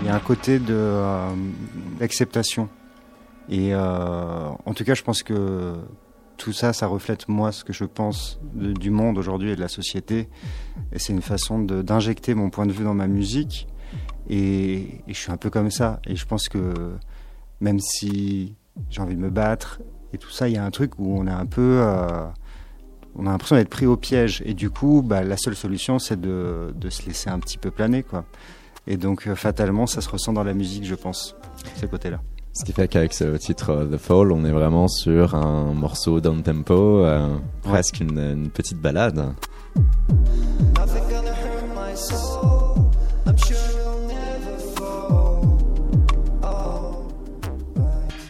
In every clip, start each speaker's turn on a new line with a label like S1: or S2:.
S1: Il y a un côté euh, d'acceptation. Et euh, en tout cas, je pense que tout ça, ça reflète moi ce que je pense du monde aujourd'hui et de la société. Et c'est une façon d'injecter mon point de vue dans ma musique. Et, et je suis un peu comme ça. Et je pense que même si j'ai envie de me battre et tout ça, il y a un truc où on est un peu, euh, on a l'impression d'être pris au piège. Et du coup, bah, la seule solution, c'est de, de se laisser un petit peu planer, quoi. Et donc, euh, fatalement, ça se ressent dans la musique, je pense, ce côté-là.
S2: Ce qui fait qu'avec ce titre euh, The Fall, on est vraiment sur un morceau down tempo, euh, presque une, une petite balade.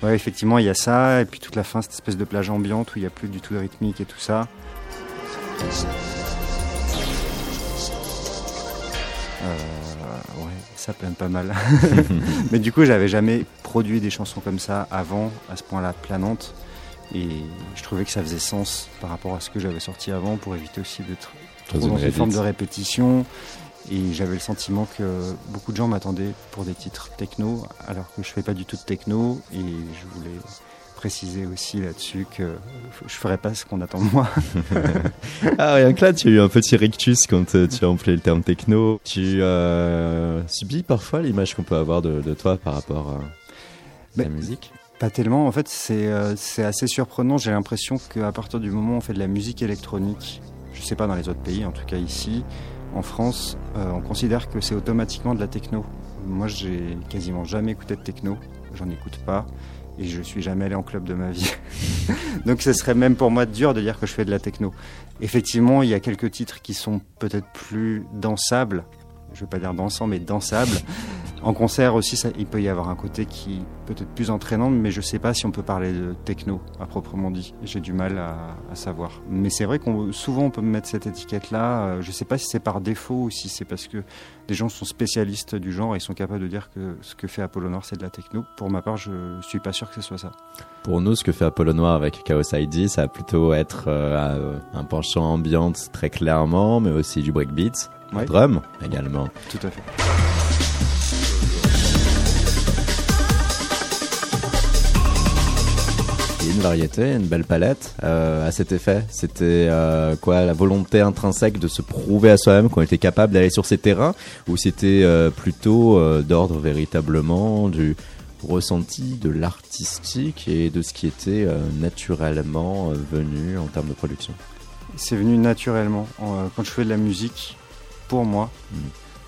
S1: Ouais, effectivement, il y a ça, et puis toute la fin, cette espèce de plage ambiante où il n'y a plus du tout de rythmique et tout ça. Euh, ouais, ça plane pas mal. Mais du coup, j'avais jamais produit des chansons comme ça avant, à ce point-là planante. Et je trouvais que ça faisait sens par rapport à ce que j'avais sorti avant pour éviter aussi d'être trop dans une forme de répétition. Et j'avais le sentiment que beaucoup de gens m'attendaient pour des titres techno, alors que je fais pas du tout de techno. Et je voulais préciser aussi là-dessus que je ferais pas ce qu'on attend de moi.
S2: Ah, rien que là, tu as eu un petit rictus quand euh, tu as employé le terme techno. Tu euh, subis parfois l'image qu'on peut avoir de, de toi par rapport à la musique?
S1: Pas tellement. En fait, c'est euh, c'est assez surprenant. J'ai l'impression qu'à partir du moment où on fait de la musique électronique, je sais pas dans les autres pays, en tout cas ici, en France, euh, on considère que c'est automatiquement de la techno. Moi, j'ai quasiment jamais écouté de techno. J'en écoute pas. Et je suis jamais allé en club de ma vie. Donc ce serait même pour moi dur de dire que je fais de la techno. Effectivement, il y a quelques titres qui sont peut-être plus dansables. Je veux pas dire dansant, mais dansables. En concert aussi, ça, il peut y avoir un côté qui peut être plus entraînant, mais je sais pas si on peut parler de techno à proprement dit. J'ai du mal à, à savoir. Mais c'est vrai qu'on souvent on peut me mettre cette étiquette-là. Euh, Je sais pas si c'est par défaut ou si c'est parce que des gens sont spécialistes du genre et sont capables de dire que ce que fait Apollo Noir c'est de la techno. Pour ma part, je suis pas sûr que ce soit ça.
S2: Pour nous, ce que fait Apollo Noir avec Chaos ID, ça va plutôt être euh, un penchant ambiante très clairement, mais aussi du breakbeat,
S1: Ouais.
S2: drum également.
S1: Tout à fait.
S2: Il y a une variété, une belle palette euh, à cet effet. C'était euh, quoi la volonté intrinsèque de se prouver à soi-même qu'on était capable d'aller sur ces terrains, ou c'était euh, plutôt d'ordre véritablement du ressenti de l'artistique et de ce qui était naturellement venu en termes de production?
S1: C'est venu naturellement. En, Quand je fais de la musique, pour moi,
S2: Mm.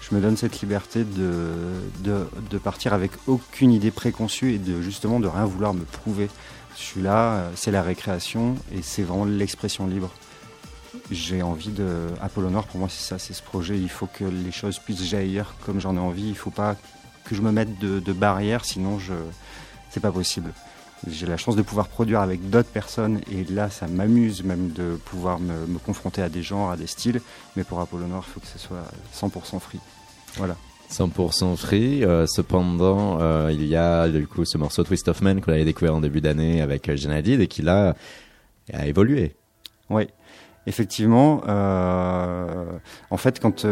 S1: je me donne cette liberté de, de, de partir avec aucune idée préconçue et de justement de rien vouloir me prouver. Je suis là, euh, c'est la récréation et c'est vraiment l'expression libre. J'ai envie de. Apollo Noir, pour moi, c'est ça, c'est ce projet. Il faut que les choses puissent jaillir comme j'en ai envie. Il ne faut pas que je me mette de, de barrières, sinon. C'est pas possible. J'ai la chance de pouvoir produire avec d'autres personnes et là, ça m'amuse même de pouvoir me, me confronter à des genres, à des styles. Mais pour Apollo Noir, il faut que ce soit 100% free. Voilà.
S2: 100% free. euh, cependant, euh, il y a du coup ce morceau Twist of Man qu'on avait découvert en début d'année avec euh, Janadid et qui là a évolué.
S1: Oui, effectivement. euh, en fait, quand,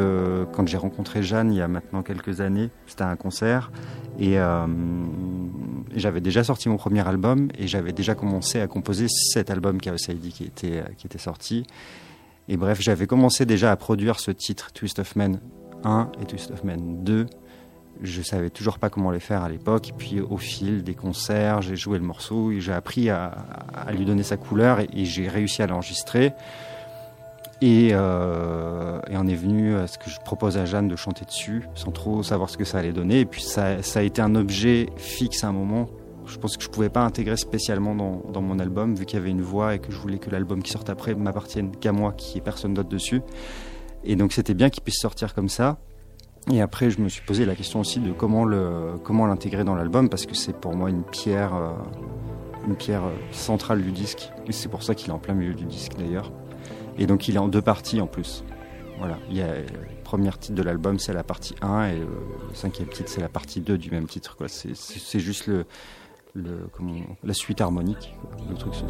S1: quand j'ai rencontré Jeanne il y a maintenant quelques années, c'était à un concert et, et j'avais déjà sorti mon premier album et j'avais déjà commencé à composer cet album Chaos ID qui était, qui était sorti. Et bref, j'avais commencé déjà à produire ce titre Twist of Man 1 et Twist of Man 2. Je savais toujours pas comment les faire à l'époque. Puis au fil des concerts, j'ai joué le morceau j'ai appris à, lui donner sa couleur et, j'ai réussi à l'enregistrer. Et, euh, on est venu à ce que je propose à Jeanne de chanter dessus, sans trop savoir ce que ça allait donner. Et puis ça, a été un objet fixe à un moment. Je pense que je pouvais pas intégrer spécialement dans, mon album, vu qu'il y avait une voix et que je voulais que l'album qui sorte après m'appartienne qu'à moi, qu'il n'y ait personne d'autre dessus. Et donc c'était bien qu'il puisse sortir comme ça. Et après, je me suis posé la question aussi de comment le comment l'intégrer dans l'album parce que c'est pour moi une pierre euh, une pierre euh, centrale du disque. Et c'est pour ça qu'il est en plein milieu du disque d'ailleurs. Et donc il est en deux parties en plus. Voilà, il y a euh, le premier titre de l'album, c'est la partie 1 et le cinquième titre, c'est la partie 2 du même titre. C'est juste le la suite harmonique, le truc se.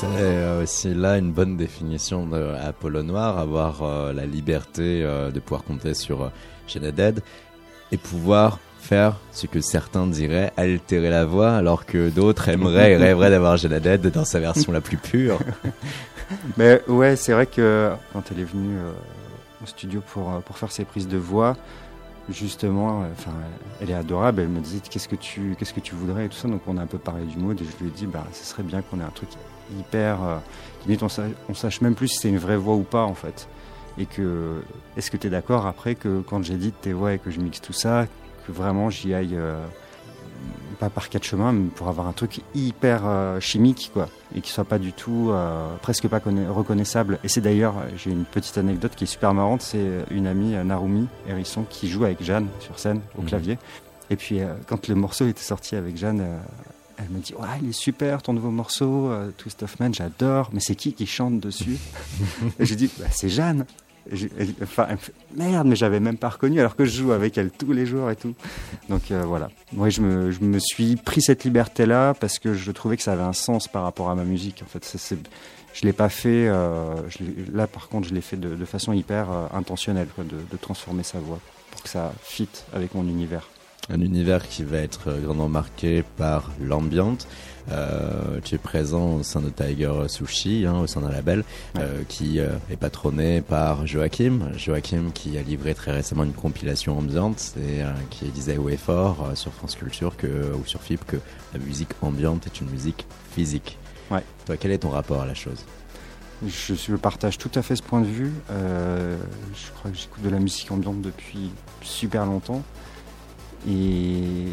S2: C'est euh, aussi là une bonne définition de Apollo Noir, avoir euh, la liberté euh, de pouvoir compter sur euh, Dead et pouvoir faire ce que certains diraient altérer la voix, alors que d'autres aimeraient et rêveraient d'avoir Dead dans sa version la plus pure.
S1: Mais ouais, c'est vrai que quand elle est venue euh, au studio pour, euh, pour faire ses prises de voix, justement, euh, enfin, elle est adorable. Elle me disait qu'est-ce que tu qu'est-ce que tu voudrais et tout ça. Donc on a un peu parlé du mode et je lui ai dit bah ce serait bien qu'on ait un truc hyper euh, limite on sache, on sache même plus si c'est une vraie voix ou pas en fait. Et que est-ce que tu es d'accord après que quand j'édite tes voix et que je mixe tout ça, que vraiment j'y aille euh, pas par quatre chemins, mais pour avoir un truc hyper euh, chimique, quoi, et qui soit pas du tout, presque pas conna- reconnaissable. Et c'est d'ailleurs, j'ai une petite anecdote qui est super marrante, c'est une amie, Narumi Hérisson, qui joue avec Jeanne sur scène au
S2: Mhm.
S1: clavier. Et puis, euh, quand le morceau était sorti avec Jeanne, euh, elle me dit, ouais, il est super, ton nouveau morceau, euh, Twist of Man, j'adore, mais c'est qui qui chante dessus Et j'ai dit, bah, c'est Jeanne. Et elle- Enfin, elle me fait, merde, mais j'avais même pas reconnu alors que je joue avec elle tous les jours et tout. Donc euh, voilà. Moi, je me, je me suis pris cette liberté-là parce que je trouvais que ça avait un sens par rapport à ma musique. En fait, je l'ai pas fait. euh, je là, par contre, je l'ai fait de, de façon hyper euh, intentionnelle, quoi, de, de transformer sa voix pour que ça fit avec mon univers.
S2: Un univers qui va être euh, grandement marqué par l'ambiance. Euh, tu es présent au sein de Tiger Sushi, hein, au sein d'un label
S1: Ouais.
S2: euh, qui euh, est patronné par Joachim. Joachim qui a livré très récemment une compilation ambiante et qui disait haut et fort sur France Culture que, ou sur FIP que la musique ambiante est une musique physique.
S1: Ouais.
S2: Toi, quel est ton rapport à la chose?
S1: Je, je partage tout à fait ce point de vue. Je crois que j'écoute de la musique ambiante depuis super longtemps. Et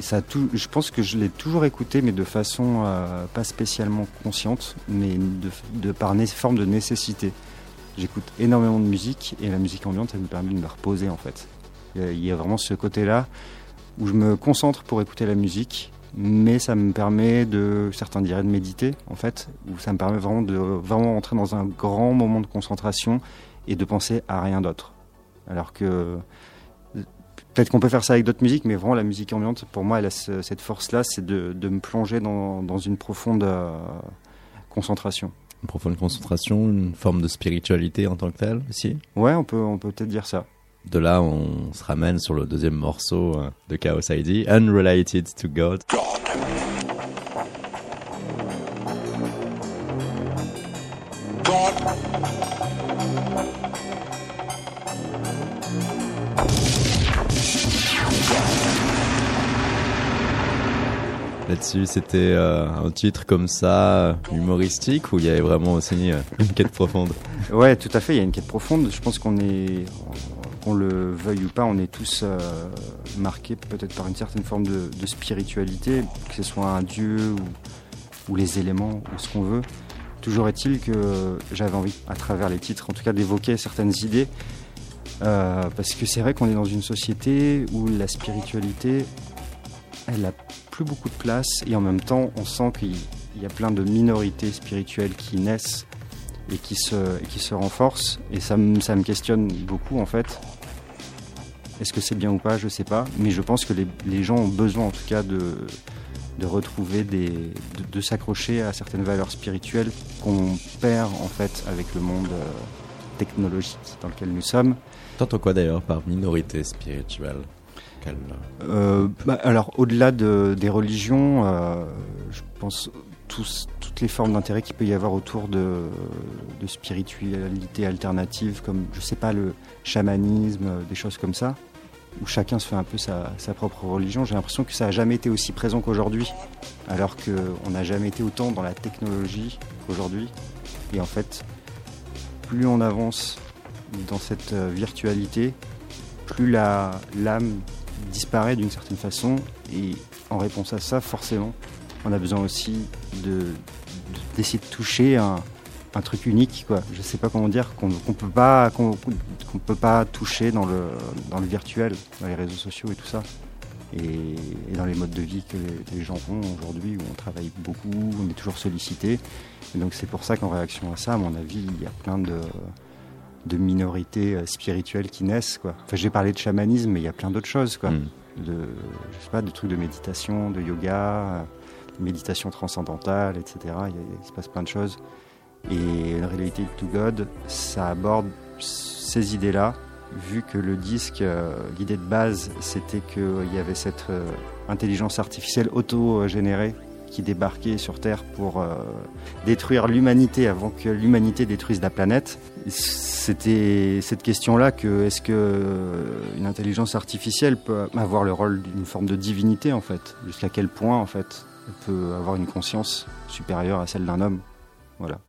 S1: ça je pense que je l'ai toujours écouté, mais de façon euh, pas spécialement consciente, mais de, par né- forme de nécessité. J'écoute énormément de musique et la musique ambiante, elle me permet de me reposer en fait. Il y a- il y a vraiment ce côté-là où je me concentre pour écouter la musique, mais ça me permet de, certains diraient de méditer en fait, où ça me permet vraiment de vraiment entrer dans un grand moment de concentration et de penser à rien d'autre. Alors que peut-être qu'on peut faire ça avec d'autres musiques, mais vraiment la musique ambiante, pour moi, elle a ce- cette force-là, c'est de, de me plonger dans, dans une profonde euh, concentration.
S2: Une profonde concentration, une forme de spiritualité en tant que telle aussi
S1: Ouais, on peut, on peut peut-être dire ça.
S2: De là, on se ramène sur le deuxième morceau euh, de Chaos ID, Unrelated to God. Là-dessus, c'était euh, un titre comme ça, euh, humoristique, où il y avait vraiment aussi euh, une quête profonde.
S1: Ouais, tout à fait. Il y a une quête profonde. Je pense qu'on est, qu'on le veuille ou pas, on est tous marqués peut-être par une certaine forme de, spiritualité, que ce soit un dieu ou, ou les éléments ou ce qu'on veut. Toujours est-il que j'avais envie, à travers les titres, en tout cas, d'évoquer certaines idées. Parce que c'est vrai qu'on est dans une société où la spiritualité, elle a plus beaucoup de place et en même temps, on sent qu'il il y a plein de minorités spirituelles qui naissent et qui se, qui se renforcent. Et ça ça me questionne beaucoup en fait. Est-ce que c'est bien ou pas? Je sais pas. Mais je pense que les, les gens ont besoin en tout cas de, de retrouver des. de, de s'accrocher à certaines valeurs spirituelles qu'on perd en fait avec le monde euh, technologique dans lequel nous sommes.
S2: T'entends quoi d'ailleurs par minorité spirituelle? Euh,
S1: bah, alors, au-delà de- des religions, euh, je pense toutes les formes d'intérêt qu'il peut y avoir autour de, spiritualité alternative, comme, je sais pas, le chamanisme, euh, des choses comme ça, où chacun se fait un peu sa, sa propre religion. J'ai l'impression que ça n'a jamais été aussi présent qu'aujourd'hui, alors qu'on n'a jamais été autant dans la technologie qu'aujourd'hui. Et en fait, plus on avance dans cette virtualité, plus l'âme disparaît d'une certaine façon et en réponse à ça forcément on a besoin aussi de de- d'essayer de toucher un, un truc unique quoi. Je sais pas comment dire qu'on peut pas qu'on peut pas toucher dans le dans le virtuel dans les réseaux sociaux et tout ça. Et, et dans les modes de vie que les, les gens ont aujourd'hui où on travaille beaucoup on est toujours sollicité. Et donc c'est pour ça qu'en réaction à ça à mon avis il y a plein de de minorités euh, spirituelles qui naissent quoi. Enfin, j'ai parlé de chamanisme, mais il y a plein d'autres choses quoi.
S2: hmm.
S1: De, je sais pas, de trucs de méditation, de yoga, euh, méditation transcendantale, etc. Il, y a- il se passe plein de choses. Et Related to God, ça aborde ces idées-là, vu que le disque, euh, l'idée de base, c'était qu'il y avait cette euh, intelligence artificielle auto-générée qui débarquait sur Terre pour euh, détruire l'humanité avant que l'humanité détruise la planète. C'était cette question-là que est-ce que euh, une intelligence artificielle peut avoir le rôle d'une forme de divinité en fait? Jusqu'à quel point en fait elle peut avoir une conscience supérieure à celle d'un homme? Voilà.